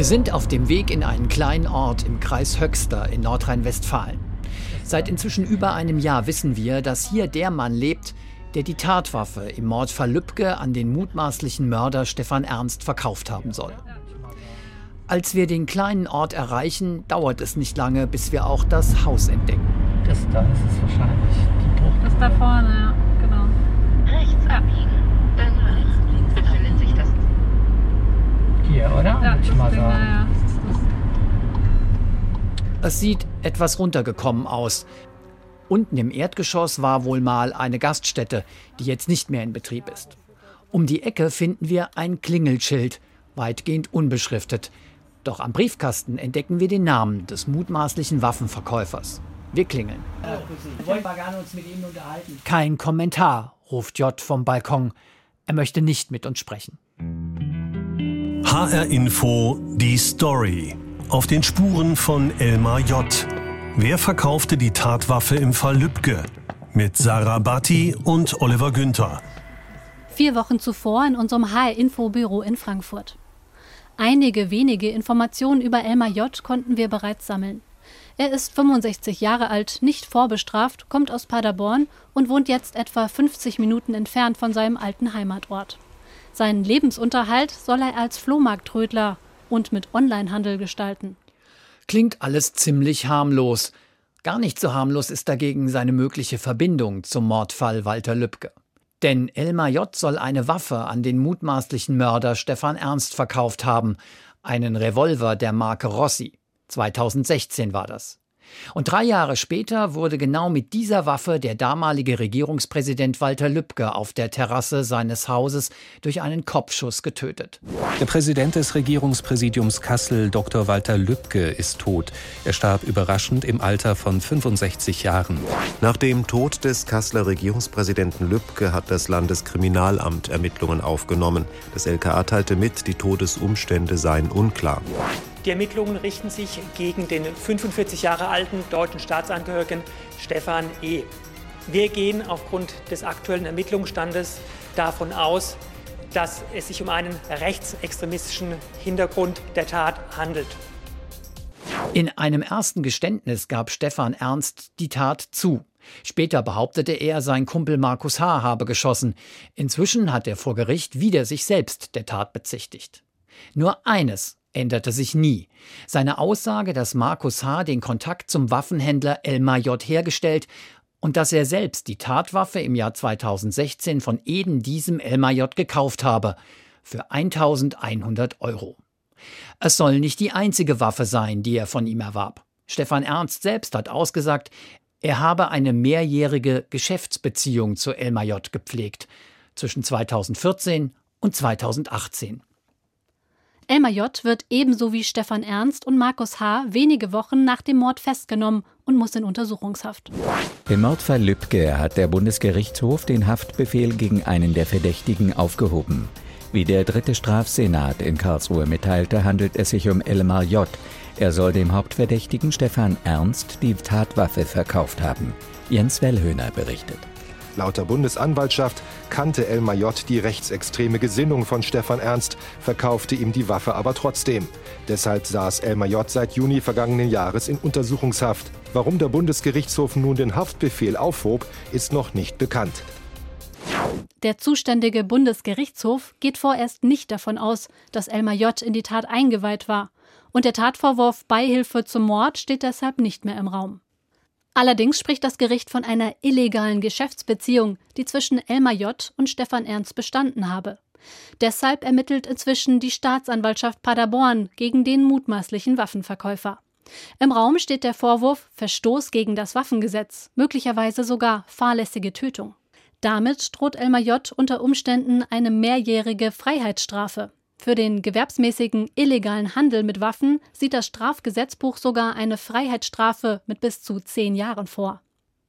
Wir sind auf dem Weg in einen kleinen Ort im Kreis Höxter in Nordrhein-Westfalen. Seit inzwischen über einem Jahr wissen wir, dass hier der Mann lebt, der die Tatwaffe im Mordfall Lübcke an den mutmaßlichen Mörder Stefan Ernst verkauft haben soll. Als wir den kleinen Ort erreichen, dauert es nicht lange, bis wir auch das Haus entdecken. Das da ist es wahrscheinlich. Die Bruch. Das da vorne, ja, genau. Rechts abbiegen. Dann rechts befindet sich das. Hier, oder? Ja, ich mal sagen. ja, ja. Es sieht etwas runtergekommen aus. Unten im Erdgeschoss war wohl mal eine Gaststätte, die jetzt nicht mehr in Betrieb ist. Um die Ecke finden wir ein Klingelschild, weitgehend unbeschriftet. Doch am Briefkasten entdecken wir den Namen des mutmaßlichen Waffenverkäufers. Wir klingeln. Wollen wir gerne uns mit Ihnen unterhalten? Kein Kommentar, ruft J vom Balkon. Er möchte nicht mit uns sprechen. HR Info Die Story. Auf den Spuren von Elmar J. Wer verkaufte die Tatwaffe im Fall Lübcke? Mit Sarah Batti und Oliver Günther. Vier Wochen zuvor in unserem HR-Info-Büro in Frankfurt. Einige wenige Informationen über Elmar J. konnten wir bereits sammeln. Er ist 65 Jahre alt, nicht vorbestraft, kommt aus Paderborn und wohnt jetzt etwa 50 Minuten entfernt von seinem alten Heimatort. Seinen Lebensunterhalt soll er als Flohmarkttrödler und mit Onlinehandel gestalten. Klingt alles ziemlich harmlos. Gar nicht so harmlos ist dagegen seine mögliche Verbindung zum Mordfall Walter Lübcke. Denn Elmar J. soll eine Waffe an den mutmaßlichen Mörder Stefan Ernst verkauft haben. Einen Revolver der Marke Rossi. 2016 war das. Und drei Jahre später wurde genau mit dieser Waffe der damalige Regierungspräsident Walter Lübcke auf der Terrasse seines Hauses durch einen Kopfschuss getötet. Der Präsident des Regierungspräsidiums Kassel, Dr. Walter Lübcke, ist tot. Er starb überraschend im Alter von 65 Jahren. Nach dem Tod des Kasseler Regierungspräsidenten Lübcke hat das Landeskriminalamt Ermittlungen aufgenommen. Das LKA teilte mit, die Todesumstände seien unklar. Die Ermittlungen richten sich gegen den 45 Jahre alten deutschen Staatsangehörigen Stefan E. Wir gehen aufgrund des aktuellen Ermittlungsstandes davon aus, dass es sich um einen rechtsextremistischen Hintergrund der Tat handelt. In einem ersten Geständnis gab Stefan Ernst die Tat zu. Später behauptete er, sein Kumpel Markus H. habe geschossen. Inzwischen hat er vor Gericht wieder sich selbst der Tat bezichtigt. Nur eines änderte sich nie. Seine Aussage, dass Markus H. den Kontakt zum Waffenhändler Elmar J. hergestellt und dass er selbst die Tatwaffe im Jahr 2016 von eben diesem Elmar J. gekauft habe. Für 1100 Euro. Es soll nicht die einzige Waffe sein, die er von ihm erwarb. Stefan Ernst selbst hat ausgesagt, er habe eine mehrjährige Geschäftsbeziehung zu Elmar J. gepflegt. Zwischen 2014 und 2018. Elmar J. wird ebenso wie Stefan Ernst und Markus H. wenige Wochen nach dem Mord festgenommen und muss in Untersuchungshaft. Im Mordfall Lübcke hat der Bundesgerichtshof den Haftbefehl gegen einen der Verdächtigen aufgehoben. Wie der dritte Strafsenat in Karlsruhe mitteilte, handelt es sich um Elmar J. Er soll dem Hauptverdächtigen Stefan Ernst die Tatwaffe verkauft haben. Jens Wellhöhner berichtet. Laut der Bundesanwaltschaft kannte Elmar J. die rechtsextreme Gesinnung von Stefan Ernst, verkaufte ihm die Waffe aber trotzdem. Deshalb saß Elmar J. seit Juni vergangenen Jahres in Untersuchungshaft. Warum der Bundesgerichtshof nun den Haftbefehl aufhob, ist noch nicht bekannt. Der zuständige Bundesgerichtshof geht vorerst nicht davon aus, dass Elmar J. in die Tat eingeweiht war. Und der Tatvorwurf Beihilfe zum Mord steht deshalb nicht mehr im Raum. Allerdings spricht das Gericht von einer illegalen Geschäftsbeziehung, die zwischen Elmar J. und Stefan Ernst bestanden habe. Deshalb ermittelt inzwischen die Staatsanwaltschaft Paderborn gegen den mutmaßlichen Waffenverkäufer. Im Raum steht der Vorwurf Verstoß gegen das Waffengesetz, möglicherweise sogar fahrlässige Tötung. Damit droht Elmar J. unter Umständen eine mehrjährige Freiheitsstrafe. Für den gewerbsmäßigen illegalen Handel mit Waffen sieht das Strafgesetzbuch sogar eine Freiheitsstrafe mit bis zu zehn Jahren vor.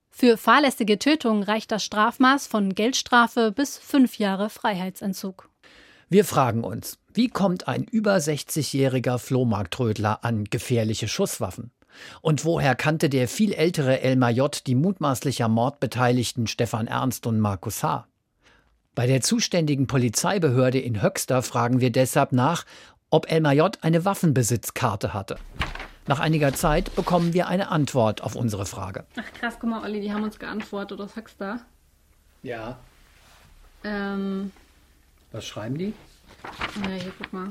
Für fahrlässige Tötung reicht das Strafmaß von Geldstrafe bis fünf Jahre Freiheitsentzug. Wir fragen uns, wie kommt ein über 60-jähriger Flohmarktrödler an gefährliche Schusswaffen? Und woher kannte der viel ältere Elmar J. die mutmaßlich am Mord beteiligten Stefan Ernst und Markus H.? Bei der zuständigen Polizeibehörde in Höxter fragen wir deshalb nach, ob Elmar J. eine Waffenbesitzkarte hatte. Nach einiger Zeit bekommen wir eine Antwort auf unsere Frage. Ach krass, guck mal, Olli, die haben uns geantwortet. Du da? Ja. Ähm, Was schreiben die? ja, hier, guck mal.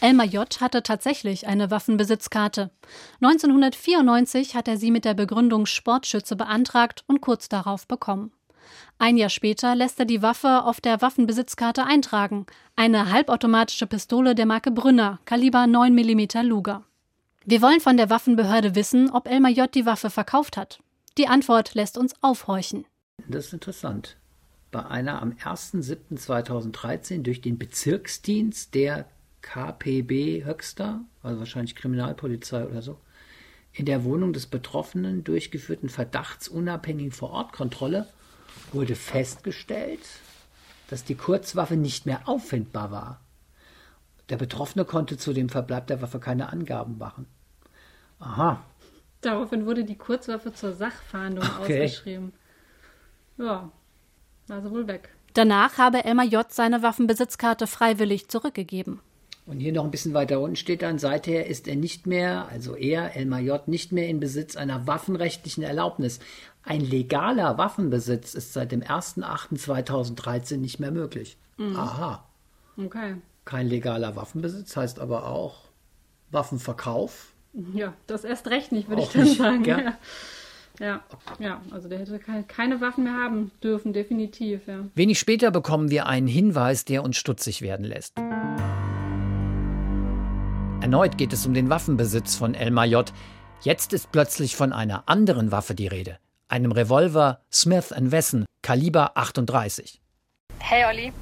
Elmar J. hatte tatsächlich eine Waffenbesitzkarte. 1994 hat er sie mit der Begründung Sportschütze beantragt und kurz darauf bekommen. Ein Jahr später lässt er die Waffe auf der Waffenbesitzkarte eintragen. Eine halbautomatische Pistole der Marke Brünner, Kaliber 9 mm Luger. Wir wollen von der Waffenbehörde wissen, ob Elmar J. die Waffe verkauft hat. Die Antwort lässt uns aufhorchen. Das ist interessant. Bei einer am 1.7.2013 durch den Bezirksdienst der KPB Höxter, also wahrscheinlich Kriminalpolizei oder so, in der Wohnung des Betroffenen durchgeführten verdachtsunabhängigen Vorortkontrolle wurde festgestellt, dass die Kurzwaffe nicht mehr auffindbar war. Der Betroffene konnte zu dem Verbleib der Waffe keine Angaben machen. Aha, Daraufhin wurde die Kurzwaffe zur Sachfahndung Okay. ausgeschrieben. Ja, war sie wohl weg. Danach habe Elmar J. seine Waffenbesitzkarte freiwillig zurückgegeben. Und hier noch ein bisschen weiter unten steht dann, seither ist er nicht mehr, also er, Elmar J., nicht mehr in Besitz einer waffenrechtlichen Erlaubnis. Ein legaler Waffenbesitz ist seit dem 1.8.2013 nicht mehr möglich. Aha. Okay. Kein legaler Waffenbesitz heißt aber auch Waffenverkauf. Ja, das erst recht nicht, würde ich dann nicht, sagen. Ja. Ja, ja, also der hätte keine, keine Waffen mehr haben dürfen, definitiv, ja. Wenig später bekommen wir einen Hinweis, der uns stutzig werden lässt. Erneut geht es um den Waffenbesitz von Elmar J. Jetzt ist plötzlich von einer anderen Waffe die Rede. Einem Revolver Smith Wesson, Kaliber 38. Hey Olli,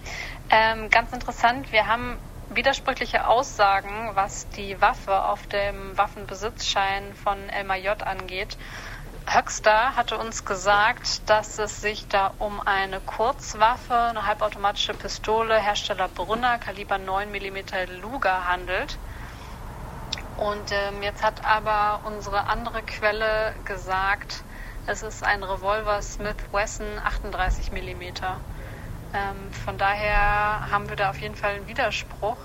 ähm, ganz interessant, wir haben widersprüchliche Aussagen, was die Waffe auf dem Waffenbesitzschein von Elmar J. angeht. Höxter hatte uns gesagt, dass es sich da um eine Kurzwaffe, eine halbautomatische Pistole, Hersteller Brunner, Kaliber 9 mm Luger handelt. Und ähm, jetzt hat aber unsere andere Quelle gesagt, es ist ein Revolver Smith Wesson 38 mm. Ähm, von daher haben wir da auf jeden Fall einen Widerspruch.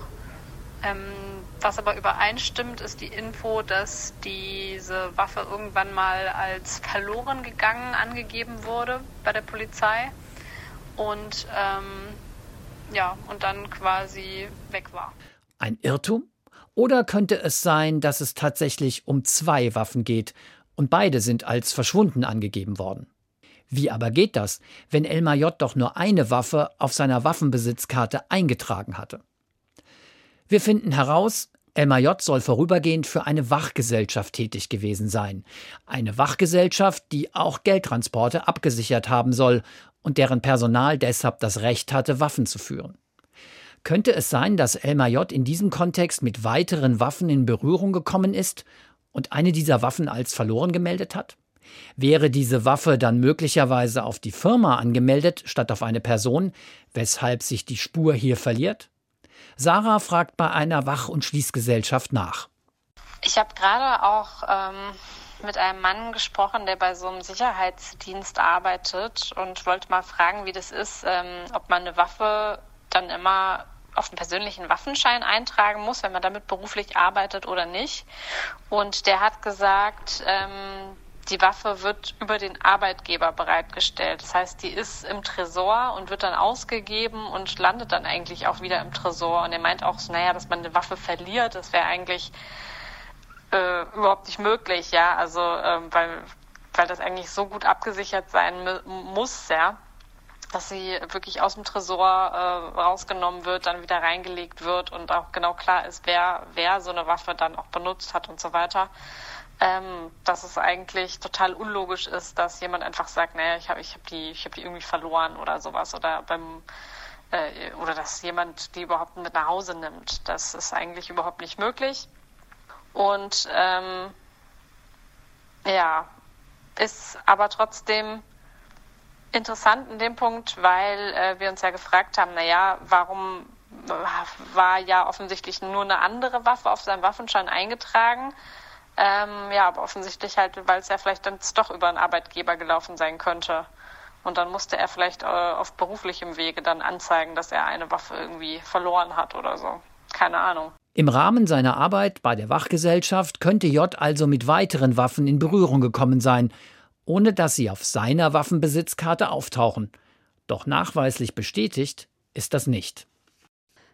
Ähm, was aber übereinstimmt, ist die Info, dass diese Waffe irgendwann mal als verloren gegangen angegeben wurde bei der Polizei und ähm, ja und dann quasi weg war. Ein Irrtum? Oder könnte es sein, dass es tatsächlich um zwei Waffen geht und beide sind als verschwunden angegeben worden? Wie aber geht das, wenn Elmar J. doch nur eine Waffe auf seiner Waffenbesitzkarte eingetragen hatte? Wir finden heraus, Elmar J. soll vorübergehend für eine Wachgesellschaft tätig gewesen sein. Eine Wachgesellschaft, die auch Geldtransporte abgesichert haben soll und deren Personal deshalb das Recht hatte, Waffen zu führen. Könnte es sein, dass Elmar J. in diesem Kontext mit weiteren Waffen in Berührung gekommen ist und eine dieser Waffen als verloren gemeldet hat? Wäre diese Waffe dann möglicherweise auf die Firma angemeldet statt auf eine Person, weshalb sich die Spur hier verliert? Sarah fragt bei einer Wach- und Schließgesellschaft nach. Ich habe gerade auch ähm, mit einem Mann gesprochen, der bei so einem Sicherheitsdienst arbeitet und wollte mal fragen, wie das ist, ähm, ob man eine Waffe dann immer auf den persönlichen Waffenschein eintragen muss, wenn man damit beruflich arbeitet oder nicht. Und der hat gesagt, ähm, die Waffe wird über den Arbeitgeber bereitgestellt. Das heißt, die ist im Tresor und wird dann ausgegeben und landet dann eigentlich auch wieder im Tresor. Und er meint auch so, naja, dass man eine Waffe verliert, das wäre eigentlich äh, überhaupt nicht möglich, ja. Also ähm, weil, weil das eigentlich so gut abgesichert sein muss, ja dass sie wirklich aus dem Tresor äh, rausgenommen wird, dann wieder reingelegt wird und auch genau klar ist, wer, wer so eine Waffe dann auch benutzt hat und so weiter. Ähm, dass es eigentlich total unlogisch ist, dass jemand einfach sagt, naja, ich habe ich hab die, hab die irgendwie verloren oder sowas oder beim äh, oder dass jemand die überhaupt mit nach Hause nimmt. Das ist eigentlich überhaupt nicht möglich. Und ähm, ja, ist aber trotzdem interessant in dem Punkt, weil äh, wir uns ja gefragt haben, naja, warum war ja offensichtlich nur eine andere Waffe auf seinem Waffenschein eingetragen? Ähm, ja, aber offensichtlich halt, weil es ja vielleicht dann doch über einen Arbeitgeber gelaufen sein könnte. Und dann musste er vielleicht äh, auf beruflichem Wege dann anzeigen, dass er eine Waffe irgendwie verloren hat oder so. keine Ahnung. Im Rahmen seiner Arbeit bei der Wachgesellschaft könnte J also mit weiteren Waffen in Berührung gekommen sein, ohne dass sie auf seiner Waffenbesitzkarte auftauchen. Doch nachweislich bestätigt ist das nicht.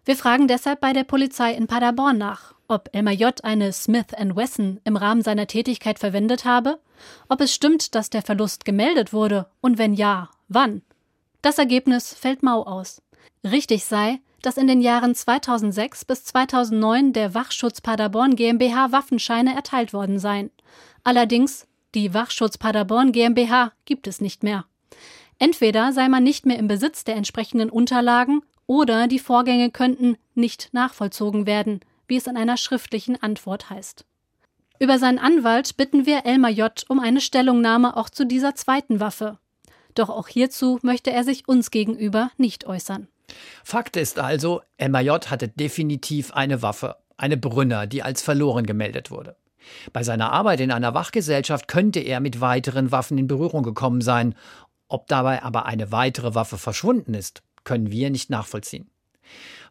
Wir fragen deshalb bei der Polizei in Paderborn nach, ob Elmar J. eine Smith Wesson im Rahmen seiner Tätigkeit verwendet habe, ob es stimmt, dass der Verlust gemeldet wurde und wenn ja, wann. Das Ergebnis fällt mau aus. Richtig sei, dass in den Jahren 2006 bis 2009 der Wachschutz Paderborn GmbH Waffenscheine erteilt worden seien. Allerdings, die Wachschutz Paderborn GmbH gibt es nicht mehr. Entweder sei man nicht mehr im Besitz der entsprechenden Unterlagen oder die Vorgänge könnten nicht nachvollzogen werden, wie es in einer schriftlichen Antwort heißt. Über seinen Anwalt bitten wir Elmar J. um eine Stellungnahme auch zu dieser zweiten Waffe. Doch auch hierzu möchte er sich uns gegenüber nicht äußern. Fakt ist also, MAJ hatte definitiv eine Waffe, eine Brünner, die als verloren gemeldet wurde. Bei seiner Arbeit in einer Wachgesellschaft könnte er mit weiteren Waffen in Berührung gekommen sein. Ob dabei aber eine weitere Waffe verschwunden ist, können wir nicht nachvollziehen.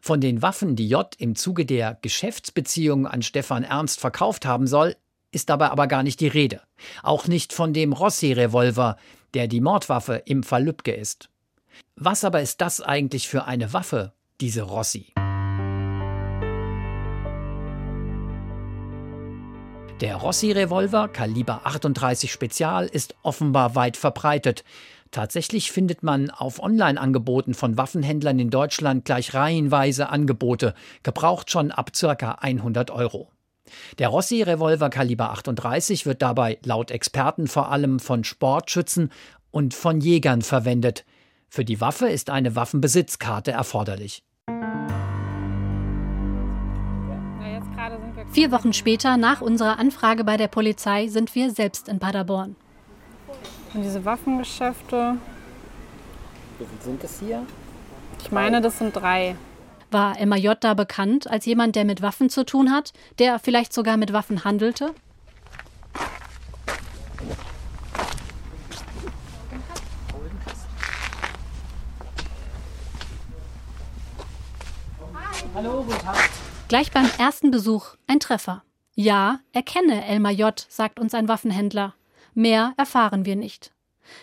Von den Waffen, die J im Zuge der Geschäftsbeziehung an Stefan Ernst verkauft haben soll, ist dabei aber gar nicht die Rede. Auch nicht von dem Rossi-Revolver, der die Mordwaffe im Fall Lübcke ist. Was aber ist das eigentlich für eine Waffe, diese Rossi? Der Rossi-Revolver Kaliber 38 Spezial ist offenbar weit verbreitet. Tatsächlich findet man auf Online-Angeboten von Waffenhändlern in Deutschland gleich reihenweise Angebote, gebraucht schon ab ca. 100 Euro. Der Rossi-Revolver Kaliber 38 wird dabei laut Experten vor allem von Sportschützen und von Jägern verwendet. Für die Waffe ist eine Waffenbesitzkarte erforderlich. Vier Wochen später, nach unserer Anfrage bei der Polizei, sind wir selbst in Paderborn. Und diese Waffengeschäfte. Wie viele sind es hier? Ich meine, das sind drei. War MAJ da bekannt als jemand, der mit Waffen zu tun hat, der vielleicht sogar mit Waffen handelte? Hallo, guten Tag. Gleich beim ersten Besuch ein Treffer. Ja, erkenne Elmar J., sagt uns ein Waffenhändler. Mehr erfahren wir nicht.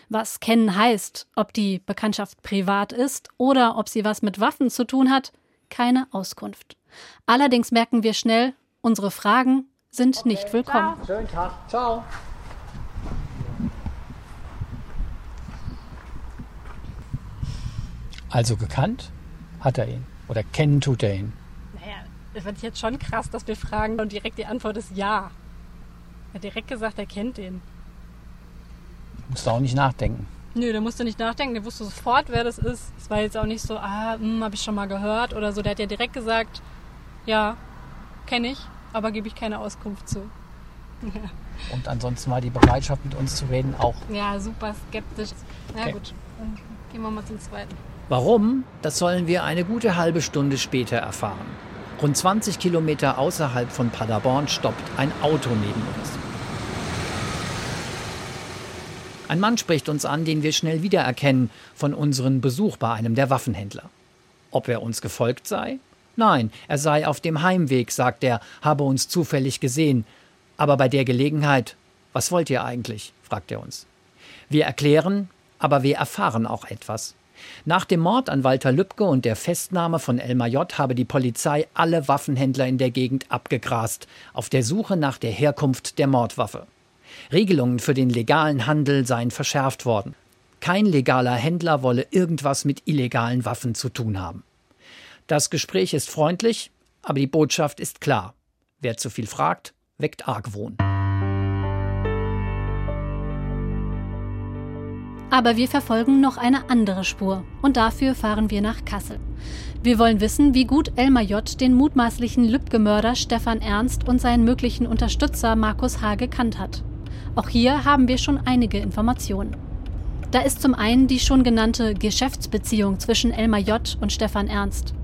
Was kennen heißt, ob die Bekanntschaft privat ist oder ob sie was mit Waffen zu tun hat, keine Auskunft. Allerdings merken wir schnell, unsere Fragen sind okay, nicht willkommen. Ciao. Schönen Tag. Ciao. Also gekannt hat er ihn. Oder kennen tut er ihn. Das wird jetzt schon krass, dass wir fragen und direkt die Antwort ist ja. Er hat direkt gesagt, er kennt ihn. Musst du auch nicht nachdenken. Nö, der musste nicht nachdenken, der wusste sofort, wer das ist. Es war jetzt auch nicht so, ah, hm, habe ich schon mal gehört oder so. Der hat ja direkt gesagt, ja, kenne ich, aber gebe ich keine Auskunft zu. Und ansonsten war die Bereitschaft, mit uns zu reden, auch. Ja, super skeptisch. Na okay. gut, dann gehen wir mal zum zweiten. Warum? Das sollen wir eine gute halbe Stunde später erfahren. Rund 20 Kilometer außerhalb von Paderborn stoppt ein Auto neben uns. Ein Mann spricht uns an, den wir schnell wiedererkennen von unserem Besuch bei einem der Waffenhändler. Ob er uns gefolgt sei? Nein, er sei auf dem Heimweg, sagt er, habe uns zufällig gesehen. Aber bei der Gelegenheit, was wollt ihr eigentlich? fragt er uns. Wir erklären, aber wir erfahren auch etwas. Nach dem Mord an Walter Lübcke und der Festnahme von Elmar J. habe die Polizei alle Waffenhändler in der Gegend abgegrast, auf der Suche nach der Herkunft der Mordwaffe. Regelungen für den legalen Handel seien verschärft worden. Kein legaler Händler wolle irgendwas mit illegalen Waffen zu tun haben. Das Gespräch ist freundlich, aber die Botschaft ist klar. Wer zu viel fragt, weckt Argwohn. Aber wir verfolgen noch eine andere Spur und dafür fahren wir nach Kassel. Wir wollen wissen, wie gut Elmar J. den mutmaßlichen Lübcke-Mörder Stefan Ernst und seinen möglichen Unterstützer Markus H. gekannt hat. Auch hier haben wir schon einige Informationen. Da ist zum einen die schon genannte Geschäftsbeziehung zwischen Elmar J. und Stefan Ernst.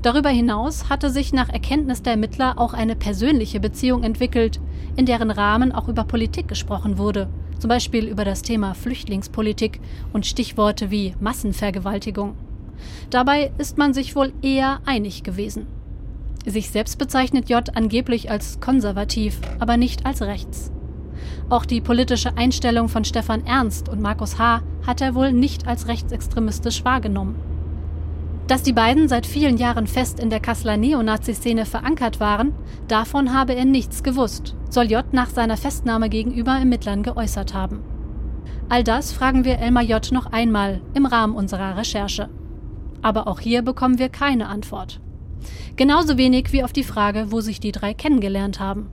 Darüber hinaus hatte sich nach Erkenntnis der Ermittler auch eine persönliche Beziehung entwickelt, in deren Rahmen auch über Politik gesprochen wurde zum Beispiel über das Thema Flüchtlingspolitik und Stichworte wie Massenvergewaltigung. Dabei ist man sich wohl eher einig gewesen. Sich selbst bezeichnet J angeblich als konservativ, aber nicht als rechts. Auch die politische Einstellung von Stefan Ernst und Markus H. hat er wohl nicht als rechtsextremistisch wahrgenommen. Dass die beiden seit vielen Jahren fest in der Kasseler Neonazi-Szene verankert waren, davon habe er nichts gewusst, soll J nach seiner Festnahme gegenüber Ermittlern geäußert haben. All das fragen wir Elmar J noch einmal im Rahmen unserer Recherche. Aber auch hier bekommen wir keine Antwort. Genauso wenig wie auf die Frage, wo sich die drei kennengelernt haben.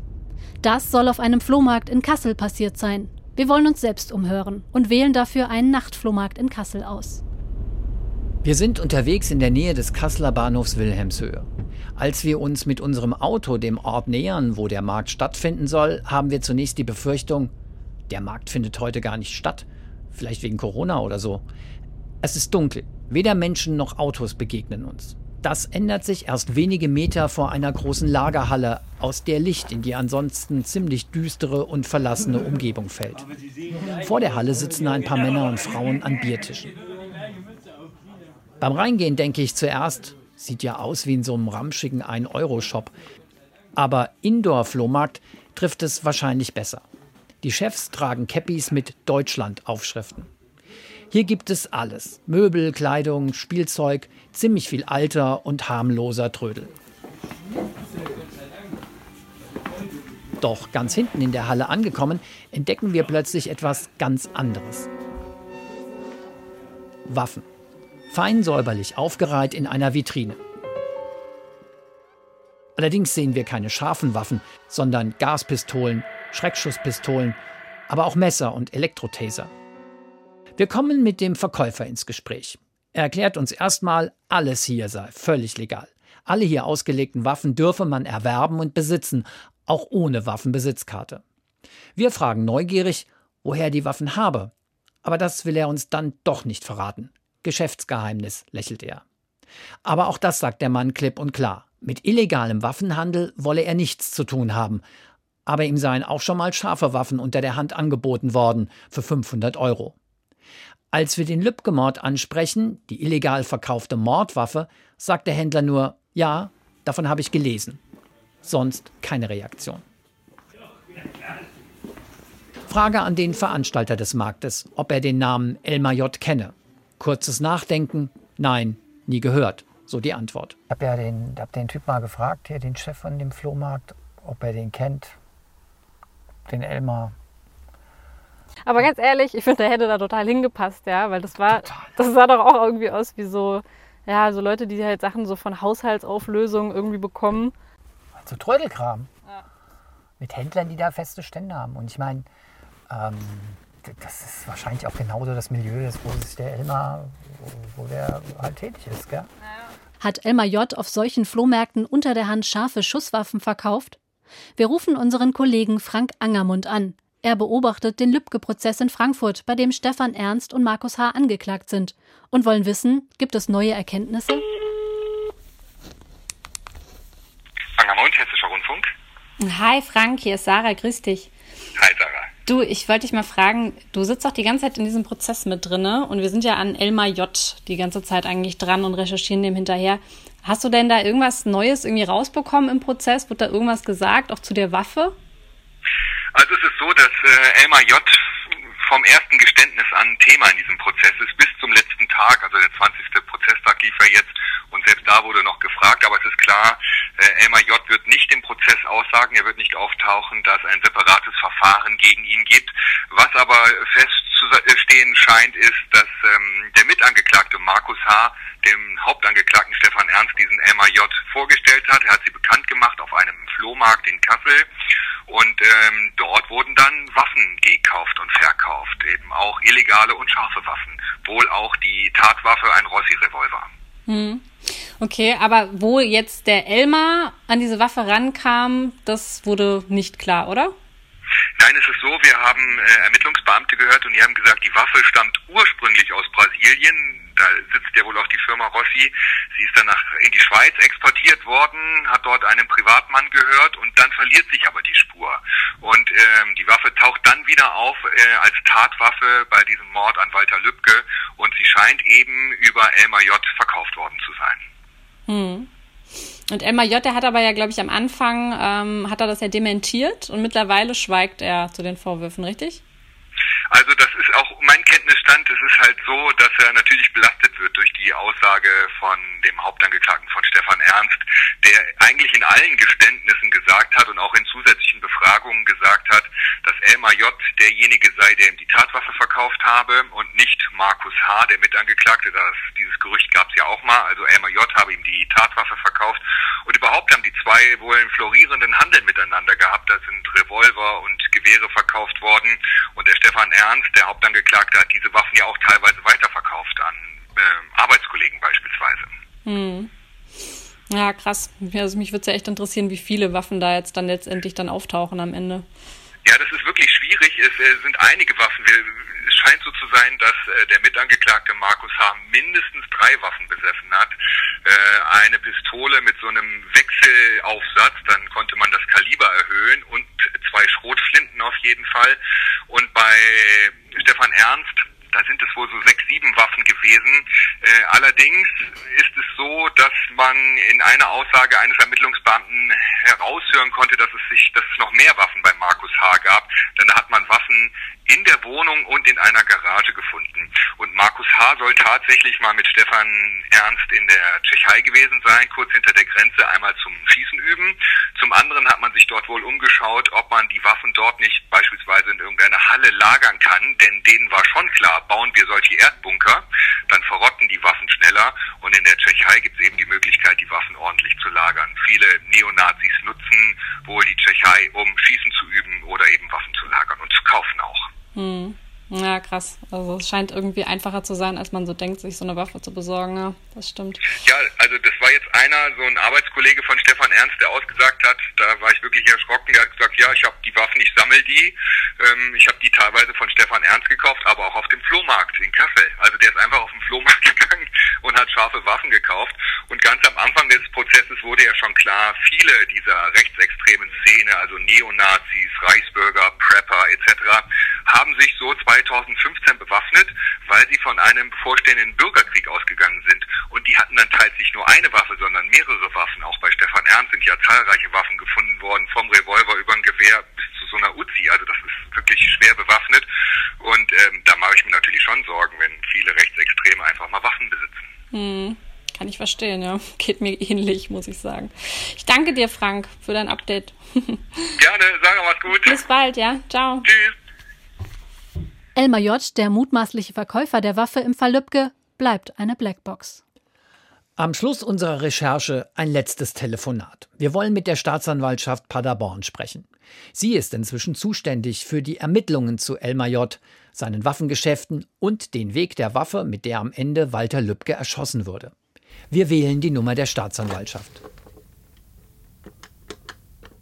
Das soll auf einem Flohmarkt in Kassel passiert sein. Wir wollen uns selbst umhören und wählen dafür einen Nachtflohmarkt in Kassel aus. Wir sind unterwegs in der Nähe des Kasseler Bahnhofs Wilhelmshöhe. Als wir uns mit unserem Auto dem Ort nähern, wo der Markt stattfinden soll, haben wir zunächst die Befürchtung, der Markt findet heute gar nicht statt. Vielleicht wegen Corona oder so. Es ist dunkel. Weder Menschen noch Autos begegnen uns. Das ändert sich erst wenige Meter vor einer großen Lagerhalle, aus der Licht in die ansonsten ziemlich düstere und verlassene Umgebung fällt. Vor der Halle sitzen ein paar Männer und Frauen an Biertischen. Beim Reingehen denke ich zuerst, sieht ja aus wie in so einem ramschigen 1-Euro-Shop. Aber Indoor-Flohmarkt trifft es wahrscheinlich besser. Die Chefs tragen Cappies mit Deutschland-Aufschriften. Hier gibt es alles. Möbel, Kleidung, Spielzeug, ziemlich viel alter und harmloser Trödel. Doch ganz hinten in der Halle angekommen, entdecken wir plötzlich etwas ganz anderes. Waffen. Fein säuberlich aufgereiht in einer Vitrine. Allerdings sehen wir keine scharfen Waffen, sondern Gaspistolen, Schreckschusspistolen, aber auch Messer und Elektrotaser. Wir kommen mit dem Verkäufer ins Gespräch. Er erklärt uns erstmal, alles hier sei völlig legal. Alle hier ausgelegten Waffen dürfe man erwerben und besitzen, auch ohne Waffenbesitzkarte. Wir fragen neugierig, woher er die Waffen habe. Aber das will er uns dann doch nicht verraten. Geschäftsgeheimnis, lächelt er. Aber auch das sagt der Mann klipp und klar. Mit illegalem Waffenhandel wolle er nichts zu tun haben, aber ihm seien auch schon mal scharfe Waffen unter der Hand angeboten worden für 500 Euro. Als wir den Lübcke-Mord ansprechen, die illegal verkaufte Mordwaffe, sagt der Händler nur, ja, davon habe ich gelesen. Sonst keine Reaktion. Frage an den Veranstalter des Marktes, ob er den Namen Elmar J. kenne. Kurzes Nachdenken, nein, nie gehört. So die Antwort. Ich habe ja den, hab den Typ mal gefragt, hier den Chef von dem Flohmarkt, ob er den kennt den Elmar. Aber ganz ehrlich, ich finde, der hätte da total hingepasst, ja, weil das war, total. das sah doch auch irgendwie aus wie so, ja, so Leute, die halt Sachen so von Haushaltsauflösungen irgendwie bekommen. So Trödelkram. Ja. Mit Händlern, die da feste Stände haben. Und ich meine, ähm, das ist wahrscheinlich auch genauso das Milieu, wo sich der Elmar, wo, wo der halt tätig ist, gell? Hat Elmar J. auf solchen Flohmärkten unter der Hand scharfe Schusswaffen verkauft? Wir rufen unseren Kollegen Frank Angermund an. Er beobachtet den Lübcke-Prozess in Frankfurt, bei dem Stefan Ernst und Markus H. angeklagt sind und wollen wissen, gibt es neue Erkenntnisse? Angermund, Hessischer Rundfunk. Hi Frank, hier ist Sarah, grüß dich. Hi Sarah. Du, ich wollte dich mal fragen, du sitzt doch die ganze Zeit in diesem Prozess mit drinne und wir sind ja an Elmar J. die ganze Zeit eigentlich dran und recherchieren dem hinterher. Hast du denn da irgendwas Neues irgendwie rausbekommen im Prozess? Wird da irgendwas gesagt, auch zu der Waffe? Also es ist so, dass äh, Elmar J. vom ersten Geständnis an Thema in diesem Prozess ist, bis zum letzten Tag, also der 20. Prozesstag lief er jetzt und selbst da wurde noch gefragt, aber es ist klar, äh, Elmar J. wird nicht im Prozess aussagen, er wird nicht auftauchen, da es ein separates Verfahren gegen ihn gibt. Was aber festzustehen scheint, ist, dass ähm, der Mitangeklagte Markus H. dem Hauptangeklagten Stefan Ernst diesen Elmar J. vorgestellt hat. Er hat sie bekannt gemacht auf einem Flohmarkt in Kassel und ähm, dort wurden dann Waffen gekauft und verkauft, eben auch illegale und scharfe Waffen, wohl auch die Tatwaffe ein Rossi-Revolver. Hm. Okay, aber wo jetzt der Elmar an diese Waffe rankam, das wurde nicht klar, oder? Nein, es ist so, wir haben äh, Ermittlungsbeamte gehört und die haben gesagt, die Waffe stammt ursprünglich aus Brasilien. Da sitzt ja wohl auch die Firma Rossi. Sie ist dann nach, in die Schweiz exportiert worden, hat dort einem Privatmann gehört und dann verliert sich aber die Spur. Und ähm, die Waffe taucht dann wieder auf äh, als Tatwaffe bei diesem Mord an Walter Lübcke und sie scheint eben über Elmar J. verkauft worden zu sein. Hm. Und Elmar J., der hat aber ja, glaube ich, am Anfang, ähm, hat er das ja dementiert und mittlerweile schweigt er zu den Vorwürfen, richtig? Also das ist auch mein Kenntnisstand. Es ist halt so, dass er natürlich belastet wird durch die Aussage von dem Hauptangeklagten von Stefan Ernst, der eigentlich in allen Geständnissen gesagt hat und auch in zusätzlichen Befragungen gesagt hat, dass Elmar J. derjenige sei, der ihm die Tatwaffe verkauft habe und nicht Markus H., der Mitangeklagte. Das, dieses Gerücht gab es ja auch mal. Also Elmar J. habe ihm die Tatwaffe verkauft. Und überhaupt haben die zwei wohl einen florierenden Handel miteinander gehabt. Da sind Revolver und Gewehre verkauft worden. Und der Stefan Ernst, der Hauptangeklagte, hat diese Waffen ja auch teilweise weiterverkauft an äh, Arbeitskollegen beispielsweise. Hm. Ja, krass. Also mich würde es ja echt interessieren, wie viele Waffen da jetzt dann letztendlich dann auftauchen am Ende. Ja, das ist wirklich schwierig. Es äh, sind einige Waffen. Wir, scheint so zu sein, dass äh, der Mitangeklagte Markus H. mindestens drei Waffen besessen hat. Äh, eine Pistole mit so einem Wechselaufsatz, dann konnte man das Kaliber erhöhen und zwei Schrotflinten auf jeden Fall. Und bei Stefan Ernst da sind es wohl so sechs, sieben Waffen gewesen. Äh, allerdings ist es so, dass man in einer Aussage eines Ermittlungsbeamten heraushören konnte, dass es sich, dass es noch mehr Waffen bei Markus H. gab. Denn da hat man Waffen in der Wohnung und in einer Garage gefunden. Und Markus H. soll tatsächlich mal mit Stefan Ernst in der Tschechei gewesen sein, kurz hinter der Grenze, einmal zum Schießen üben. Zum anderen hat man sich dort wohl umgeschaut, ob man die Waffen dort nicht beispielsweise in irgendeiner Halle lagern kann, denn denen war schon klar, bauen wir solche Erdbunker, dann verrotten die Waffen schneller und in der Tschechei gibt es eben die Möglichkeit, die Waffen ordentlich zu lagern. Viele Neonazis nutzen wohl die Tschechei, um Schießen zu üben oder eben Waffen zu lagern und zu kaufen auch. Hm. Ja, krass. Also es scheint irgendwie einfacher zu sein, als man so denkt, sich so eine Waffe zu besorgen. Ja, das stimmt. Ja, also das war jetzt einer, so ein Arbeitskollege von Stefan Ernst, der ausgesagt hat, da war ich wirklich erschrocken, der hat gesagt, ja, ich habe die Waffen, ich sammle die. Ähm, ich habe die teilweise von Stefan Ernst gekauft, aber auch auf dem Flohmarkt in Kassel. Also der ist einfach auf den Flohmarkt gegangen und hat scharfe Waffen gekauft. Und ganz am Anfang des Prozesses wurde ja schon klar, viele dieser rechtsextremen Szene, also Neonazis, Reichsbürger, Prepper etc., haben sich so 2015 bewaffnet, weil sie von einem bevorstehenden Bürgerkrieg ausgegangen sind. Und die hatten dann teils nicht nur eine Waffe, sondern mehrere Waffen. Auch bei Stefan Ernst sind ja zahlreiche Waffen gefunden worden, vom Revolver über ein Gewehr bis zu so einer Uzi. Also das ist wirklich schwer bewaffnet. Und ähm, da mache ich mir natürlich schon Sorgen, wenn viele Rechtsextreme einfach mal Waffen besitzen. Hm. Kann ich verstehen, ja. Geht mir ähnlich, muss ich sagen. Ich danke dir, Frank, für dein Update. Gerne, sag was gut. Bis bald, ja. Ciao. Tschüss. Elmar J., der mutmaßliche Verkäufer der Waffe im Fall Lübcke, bleibt eine Blackbox. Am Schluss unserer Recherche ein letztes Telefonat. Wir wollen mit der Staatsanwaltschaft Paderborn sprechen. Sie ist inzwischen zuständig für die Ermittlungen zu Elmar J., seinen Waffengeschäften und den Weg der Waffe, mit der am Ende Walter Lübcke erschossen wurde. Wir wählen die Nummer der Staatsanwaltschaft.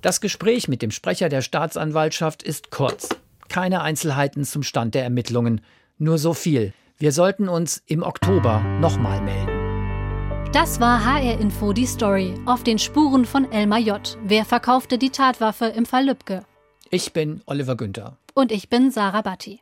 Das Gespräch mit dem Sprecher der Staatsanwaltschaft ist kurz. Keine Einzelheiten zum Stand der Ermittlungen. Nur so viel. Wir sollten uns im Oktober nochmal melden. Das war HR Info die Story. Auf den Spuren von Elmar J. Wer verkaufte die Tatwaffe im Fall Lübcke? Ich bin Oliver Günther. Und ich bin Sarah Batti.